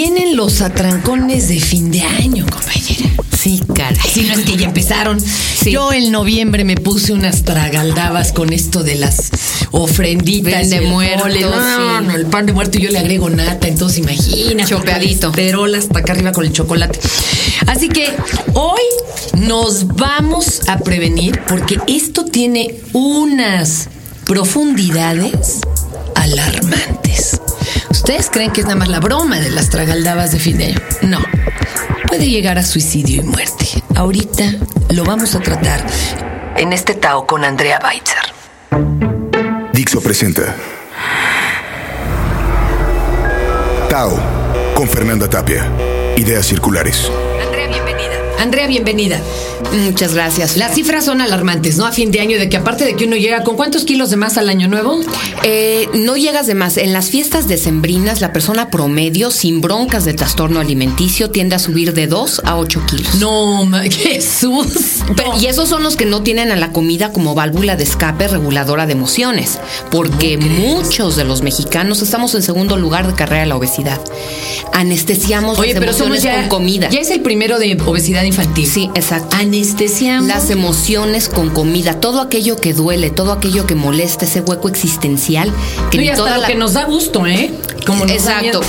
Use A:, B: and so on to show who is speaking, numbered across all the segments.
A: Vienen los atrancones de fin de año, compañera.
B: Sí, caray.
A: Si no es que ya empezaron. Yo en noviembre me puse unas tragaldabas con esto de las ofrenditas.
B: Pan de muerto,
A: mole. No,
B: sí.
A: no, el pan de muerto y yo le agrego nata, entonces imagina.
B: Chopeadito.
A: Perola hasta acá arriba con el chocolate. Así que hoy nos vamos a prevenir porque esto tiene unas profundidades alarmantes. ¿Ustedes creen que es nada más la broma de las tragaldabas de fin? No. Puede llegar a suicidio y muerte. Ahorita lo vamos a tratar en este Tao con Andrea Weitzer.
C: Dixo presenta Tao con Fernanda Tapia. Ideas circulares.
A: Andrea, bienvenida.
B: Muchas gracias.
A: Las cifras son alarmantes, ¿no? A fin de año, de que aparte de que uno llega con cuántos kilos de más al año nuevo.
B: Eh, no llegas de más. En las fiestas decembrinas, la persona promedio, sin broncas de trastorno alimenticio, tiende a subir de 2 a 8 kilos.
A: No, Jesús.
B: Pero- y esos son los que no tienen a la comida como válvula de escape reguladora de emociones, porque muchos de los mexicanos estamos en segundo lugar de carrera de la obesidad. Anestesiamos
A: Oye,
B: las
A: pero somos
B: emociones
A: ya
B: con comida.
A: Ya es el primero de obesidad infantil.
B: Sí, exacto.
A: Anestesiamos.
B: Las emociones con comida, todo aquello que duele, todo aquello que molesta, ese hueco existencial que
A: No, y
B: ni
A: hasta
B: toda
A: lo
B: la-
A: que nos da gusto, ¿eh? Como nos da
B: Exacto.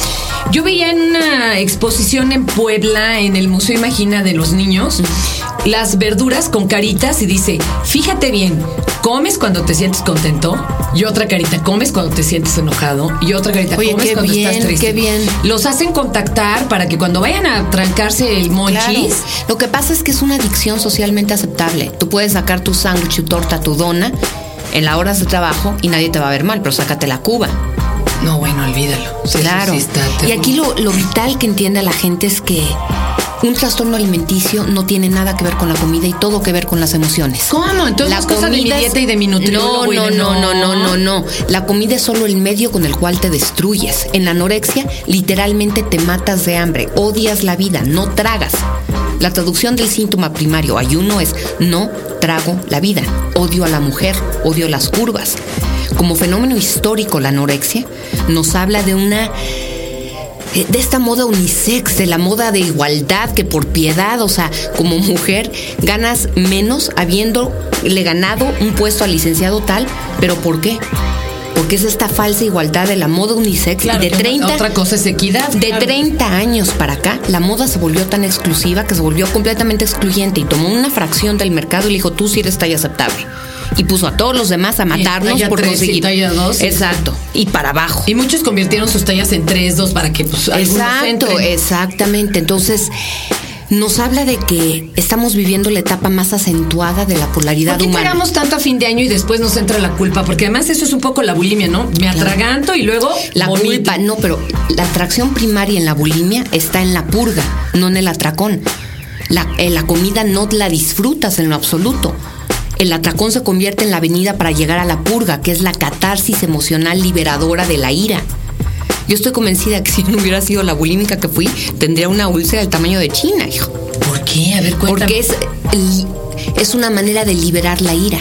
A: Yo veía en una exposición en Puebla, en el Museo Imagina de los niños, las verduras con caritas y dice, fíjate bien, comes cuando te sientes contento y otra carita, comes cuando te sientes enojado y otra carita,
B: Oye,
A: comes cuando
B: bien,
A: estás triste.
B: qué bien.
A: Los hacen contactar para que cuando vayan a trancarse el monchis,
B: Claro. Lo que pasa es que es una adicción socialmente aceptable. Tú puedes sacar tu sándwich, tu torta, tu dona en las horas de trabajo y nadie te va a ver mal, pero sácate la cuba.
A: No, bueno, olvídalo.
B: Claro.
A: sí
B: y aquí lo, lo vital que entiende la gente es que un trastorno alimenticio no tiene nada que ver con la comida y todo que ver con las emociones.
A: ¿Cómo? Entonces es cosa de mi dieta y de mi nutriólogo
B: No, no, no, no, no, no. La comida es solo el medio con el cual te destruyes. En la anorexia, literalmente te matas de hambre, odias la vida, no tragas. La traducción del síntoma primario ayuno es no trago la vida, odio a la mujer, odio las curvas. Como fenómeno histórico, la anorexia nos habla de una eh, de esta moda unisex, de la moda de igualdad, que por piedad, o sea, como mujer, ganas menos habiéndole ganado un puesto al licenciado tal, pero ¿por qué? Porque es esta falsa igualdad de la moda unisex
A: Claro,
B: y de
A: que
B: 30
A: otra cosa es equidad.
B: de
A: claro.
B: 30 años para acá, la moda se volvió tan exclusiva que se volvió completamente excluyente y tomó una fracción del mercado y le dijo, tú sí eres talla aceptable. Y puso a todos los demás a matarnos por conseguir.
A: talla dos.
B: Exacto. Y para abajo.
A: Y muchos convirtieron sus tallas en 3, 2 para que pues
B: Exacto, exactamente. Entonces, nos habla de que estamos viviendo la etapa más acentuada de la polaridad
A: ¿Por qué
B: humana.
A: cagamos tanto a fin de año y después nos entra la culpa? Porque además eso es un poco la bulimia, ¿no? Me atraganto y luego
B: La
A: vomito.
B: culpa, no, pero la atracción primaria en la bulimia está en la purga, no en el atracón. La, eh, la comida no la disfrutas en lo absoluto. El atracón se convierte en la avenida para llegar a la purga, que es la catarsis emocional liberadora de la ira. Yo estoy convencida que si no hubiera sido la bulímica que fui, tendría una úlcera del tamaño de China, hijo.
A: ¿Por qué? A ver, cuéntame.
B: Porque es, es una manera de liberar la ira.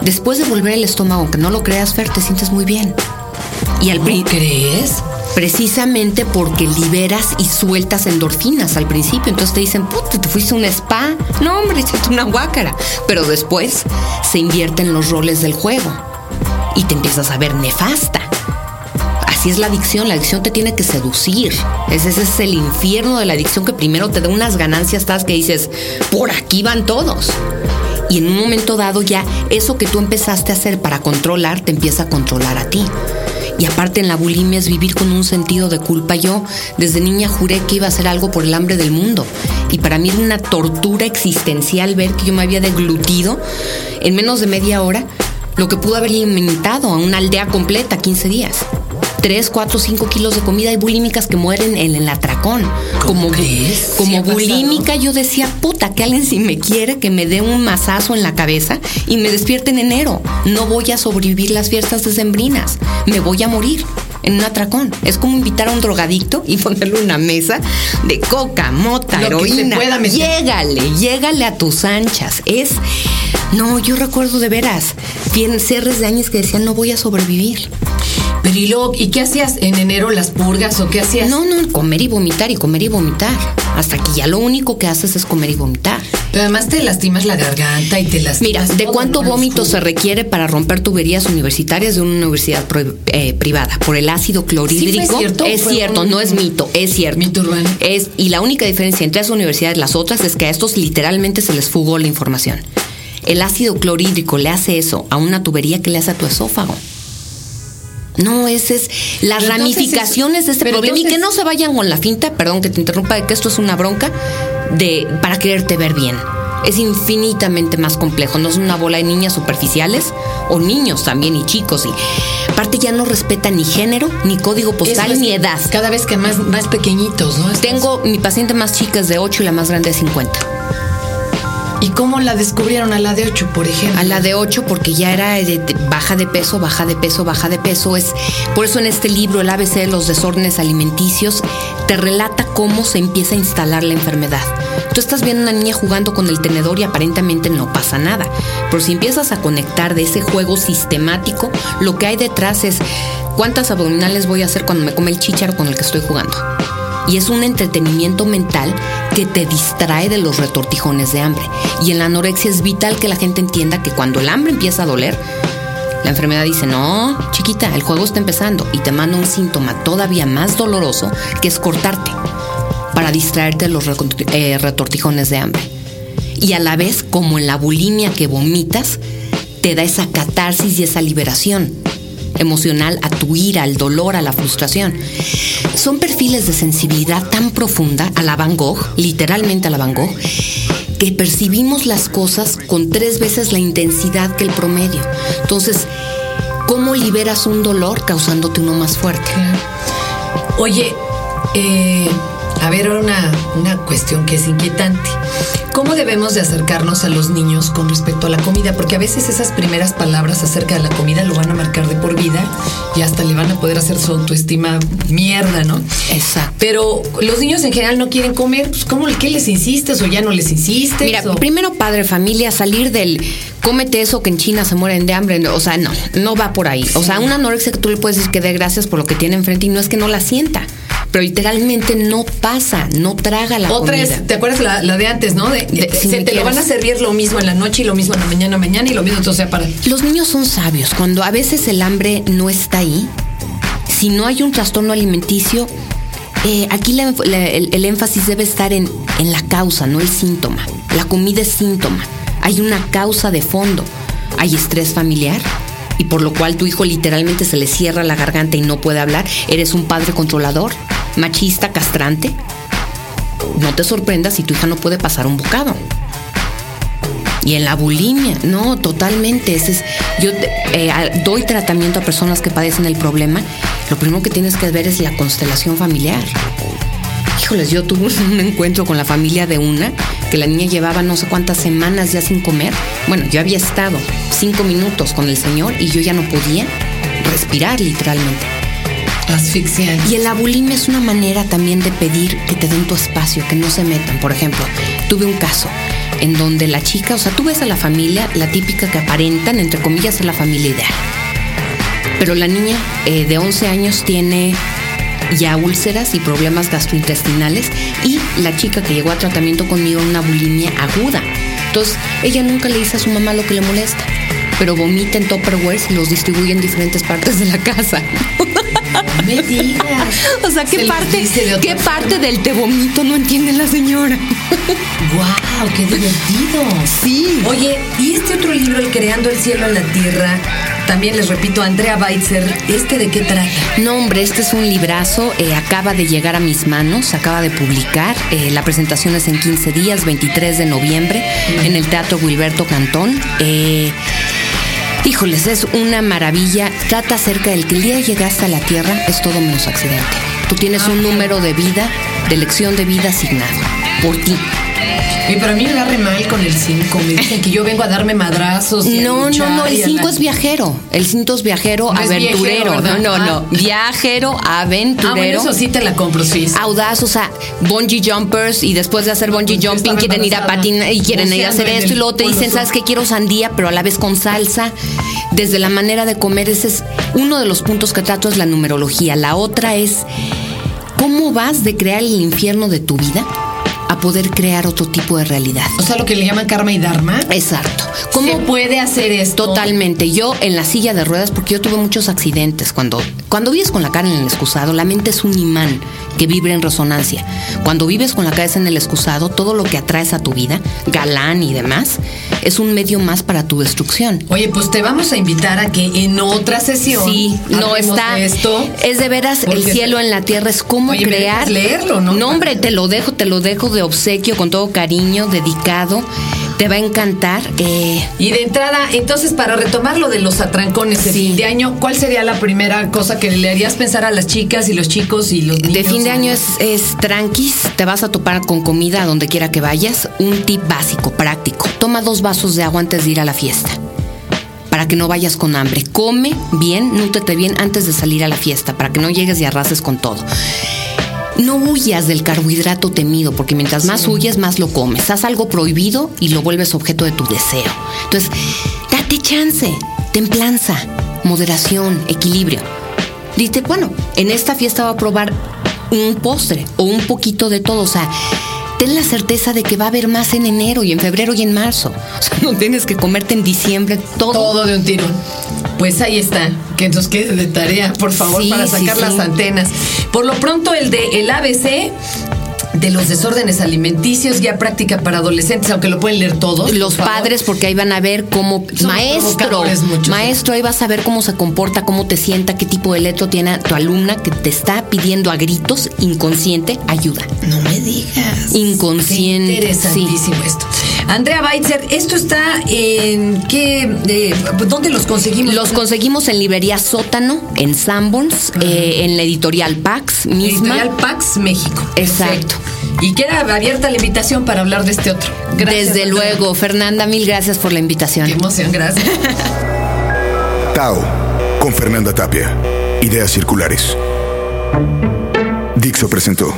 B: Después de volver el estómago, aunque no lo creas, Fer, te sientes muy bien. Y al
A: ¿Cómo
B: pri-
A: crees?
B: Precisamente porque liberas y sueltas endorfinas al principio. Entonces te dicen, puta, te fuiste a un spa. No, hombre, échate una guácara. Pero después se invierten los roles del juego y te empiezas a ver nefasta. Así es la adicción. La adicción te tiene que seducir. Ese, es el infierno de la adicción que primero te da unas ganancias tas que dices, por aquí van todos. Y en un momento dado ya eso que tú empezaste a hacer para controlar te empieza a controlar a ti. Y aparte en la bulimia es vivir con un sentido de culpa. Yo desde niña juré que iba a hacer algo por el hambre del mundo. Y para mí era una tortura existencial ver que yo me había deglutido en menos de media hora lo que pudo haber alimentado a una aldea completa 15 días. 3, 4, 5 kilos de comida. Hay bulímicas que mueren en el atracón.
A: ¿Cómo
B: Como,
A: crees? ¿Sí
B: como
A: pasado?
B: bulímica yo decía, puta, que alguien si me quiere que me dé un mazazo en la cabeza y me despierte en enero. No voy a sobrevivir las fiestas decembrinas. Me voy a morir en un atracón. Es como invitar a un drogadicto y ponerle una mesa de coca, mota,
A: Lo que se
B: heroína.
A: pueda meter.
B: Llégale, llégale a tus anchas. Es. No, yo recuerdo de veras. Bien, de años que decían no voy a sobrevivir.
A: Pero ¿y, luego, ¿y qué hacías en enero? ¿Las purgas o qué hacías?
B: No, no, comer y vomitar y comer y vomitar. Hasta que ya lo único que haces es comer y vomitar.
A: Pero además te lastimas la garganta y te lastimas.
B: Mira, ¿de cuánto vómito se requiere para romper tuberías universitarias de una universidad pro- eh, privada? Por el ácido clorhídrico.
A: ¿Sí fue cierto?
B: Es cierto,
A: un-
B: no es mito, es cierto.
A: Mito urbano.
B: Es, y la única diferencia entre esas universidades y las otras es que a estos literalmente se les fugó la información. El ácido clorhídrico le hace eso a una tubería que le hace a tu esófago. No, ese es las
A: entonces
B: ramificaciones
A: es-
B: de este problema y que no se vayan con la finta, perdón que te interrumpa, de que esto es una bronca de para quererte ver bien. Es infinitamente más complejo, no es una bola de niñas superficiales o niños también y chicos y aparte ya no respeta ni género, ni código postal,
A: es
B: ni edad.
A: Cada vez que más, más pequeñitos, ¿no?
B: Tengo mi paciente más chica es de 8 y la más grande de 50.
A: ¿Y cómo la descubrieron a la de 8, por ejemplo?
B: A la de 8 porque ya era de- baja de peso, baja de peso, baja de peso. Es por eso en este libro el ABC de los desórdenes alimenticios te relata cómo se empieza a instalar la enfermedad. Tú estás viendo a una niña jugando con el tenedor y aparentemente no pasa nada. Pero si empiezas a conectar de ese juego sistemático, lo que hay detrás es cuántas abdominales voy a hacer cuando me come el chícharo con el que estoy jugando. Y es un entretenimiento mental que te distrae de los retortijones de hambre. Y en la anorexia es vital que la gente entienda que cuando el hambre empieza a doler, la enfermedad dice, no, chiquita, el juego está empezando y te manda un síntoma todavía más doloroso que es cortarte para distraerte de los eh, retortijones de hambre. Y a la vez, como en la bulimia que vomitas, te da esa catarsis y esa liberación emocional a tu ira, al dolor, a la frustración. Son perfiles de sensibilidad tan profunda a la Van Gogh, literalmente a la Van Gogh, que percibimos las cosas con tres veces la intensidad que el promedio. Entonces, ¿cómo liberas un dolor causándote uno más fuerte?
A: Oye, eh, a ver, ahora una, una cuestión que es inquietante. ¿Cómo debemos de acercarnos a los niños con respecto a la comida? Porque a veces esas primeras palabras acerca de la comida lo van a marcar de por vida y hasta le van a poder hacer su autoestima mierda, ¿no?
B: Exacto.
A: Pero los niños en general no quieren comer, pues ¿cómo qué les insistes o ya no les insistes?
B: Mira,
A: o-
B: primero padre, familia, salir del cómete eso que en China se mueren de hambre, o sea, no, no va por ahí. O sea, una anorexia que tú le puedes decir que dé gracias por lo que tiene enfrente y no es que no la sienta, pero literalmente no pasa, no traga la
A: Otra
B: comida.
A: es, ¿te acuerdas la, la de antes, no? De,
B: De-
A: se-
B: si me
A: te lo van a
B: quieres.
A: servir lo mismo en la noche y lo mismo en la mañana, mañana y lo mismo, entonces para.
B: Los niños son sabios. Cuando a veces el hambre no está ahí, si no hay un trastorno alimenticio, eh, aquí la- la- el, el énfasis debe estar en, en la causa, no el síntoma. La comida es síntoma. Hay una causa de fondo. Hay estrés familiar. Y por lo cual tu hijo literalmente se le cierra la garganta y no puede hablar. Eres un padre controlador, machista, castrante. No te sorprendas si tu hija no puede pasar un bocado. Y en la bulimia, no, totalmente. Ese es, yo eh, doy tratamiento a personas que padecen el problema. Lo primero que tienes que ver es la constelación familiar. Híjoles, yo tuve un encuentro con la familia de una, que la niña llevaba no sé cuántas semanas ya sin comer. Bueno, yo había estado cinco minutos con el señor y yo ya no podía respirar literalmente.
A: Asfixiante.
B: Y la bulimia es una manera también de pedir que te den tu espacio, que no se metan. Por ejemplo, tuve un caso en donde la chica, o sea, tú ves a la familia, la típica que aparentan, entre comillas, es la familia ideal. Pero la niña eh, de 11 años tiene ya úlceras y problemas gastrointestinales y la chica que llegó a tratamiento conmigo una bulimia aguda. Entonces, ella nunca le dice a su mamá lo que le molesta, pero vomita en Tupperwares y los distribuye en diferentes partes de la casa.
A: Me digas.
B: O sea,
A: Se
B: ¿qué parte,
A: dice de otra
B: ¿qué parte del te vomito no entiende la señora?
A: ¡Wow! ¡Qué divertido!
B: Sí.
A: Oye, y este otro libro, El Creando el Cielo en la Tierra, también les repito, Andrea Weitzer, ¿este de qué trata?
B: No, hombre, este es un librazo, eh, acaba de llegar a mis manos, acaba de publicar. eh, la presentación es en 15 días, 23 de noviembre, en el Teatro Wilberto Cantón. Eh, híjoles, es una maravilla. Trata acerca del que el día llegaste a la Tierra es todo menos accidente. Tú tienes un número de vida, de elección de vida asignado por ti.
A: Oye, pero a mí me agarre mal con el 5. Me dicen que yo vengo a darme madrazos. y
B: No, no, no, el
A: y a
B: 5
A: la-
B: es viajero. El 5 es viajero,
A: No es
B: aventurero.
A: viejero,
B: no,
A: ¿verdad?
B: no,
A: Ah.
B: no. Viajero,
A: Ah, bueno,
B: aventurero.
A: eso sí te la compro, sí.
B: audaz, o sea, bungee jumpers y después de hacer bungee
A: Pues
B: jumping quieren ir a patinar y quieren ir a hacer esto y luego te dicen. ¿sabes qué? Quiero sandía, pero a la vez con salsa. Desde la manera de comer, ese es uno de los puntos que trato es la numerología. La otra es cómo vas de crear el infierno de tu vida a poder crear otro tipo de realidad.
A: O sea, lo que le llaman karma y dharma.
B: Exacto.
A: ¿Cómo
B: ¿Cómo
A: puede hacer esto?
B: Totalmente. Yo en la silla de ruedas, porque yo tuve muchos accidentes. Cuando, cuando vives con la cara en el excusado, la mente es un imán que vibra en resonancia. Cuando vives con la cabeza en el excusado, todo lo que atraes a tu vida, galán y demás, es un medio más para tu destrucción.
A: Oye, pues te vamos a invitar a que en otra sesión.
B: Sí, no está.
A: de esto.
B: Es de veras el cielo en la tierra, es cómo
A: Oye,
B: crear.
A: leerlo, ¿no?
B: No, hombre, te lo dejo, te lo dejo de obsequio, con todo cariño, dedicado. Te va a encantar. Eh,
A: Y de entrada, entonces, para retomar lo de los atrancones de
B: Sí.
A: fin de año, ¿cuál sería la primera cosa que le harías pensar a las chicas y los chicos y los niños?
B: De fin de año es, es tranquis, te vas a topar con comida a donde quiera que vayas. Un tip básico, práctico. Toma dos vasos de agua antes de ir a la fiesta. Para que no vayas con hambre. Come bien, nútrete bien antes de salir a la fiesta, para que no llegues y arrases con todo. No huyas del carbohidrato temido, porque mientras más huyes, más lo comes. Haz algo prohibido y lo vuelves objeto de tu deseo. Entonces, date chance, templanza, moderación, equilibrio. Dice, bueno, en esta fiesta va a probar un postre o un poquito de todo. O sea, ten la certeza de que va a haber más en enero y en febrero y en marzo. O sea, no tienes que comerte en diciembre todo.
A: Todo de un tirón. Pues ahí está. Que entonces quede de tarea, por favor,
B: Sí,
A: para sacar
B: sí.
A: las antenas. Por lo pronto, el de el ABC de los desórdenes alimenticios, ya práctica para adolescentes, aunque lo pueden leer todos.
B: Los
A: por
B: padres, porque ahí van a ver cómo.
A: Son
B: maestro, maestro, ahí vas a ver cómo se comporta, cómo te sienta, qué tipo de letra tiene tu alumna que te está pidiendo a gritos, inconsciente, ayuda.
A: No me digas.
B: Inconsciente,
A: Qué interesantísimo esto. Andrea Weitzer, esto está en qué, eh, ¿dónde los conseguimos?
B: Los conseguimos en librería Sótano, en Sanborns, eh, en la editorial Pax misma.
A: Editorial Pax México.
B: Exacto.
A: Y queda abierta la invitación para hablar de este otro. Gracias,
B: Desde luego, Fernanda, mil gracias por la invitación.
A: Qué emoción, gracias.
C: Tao, con Fernanda Tapia. Ideas circulares. Dixo presentó.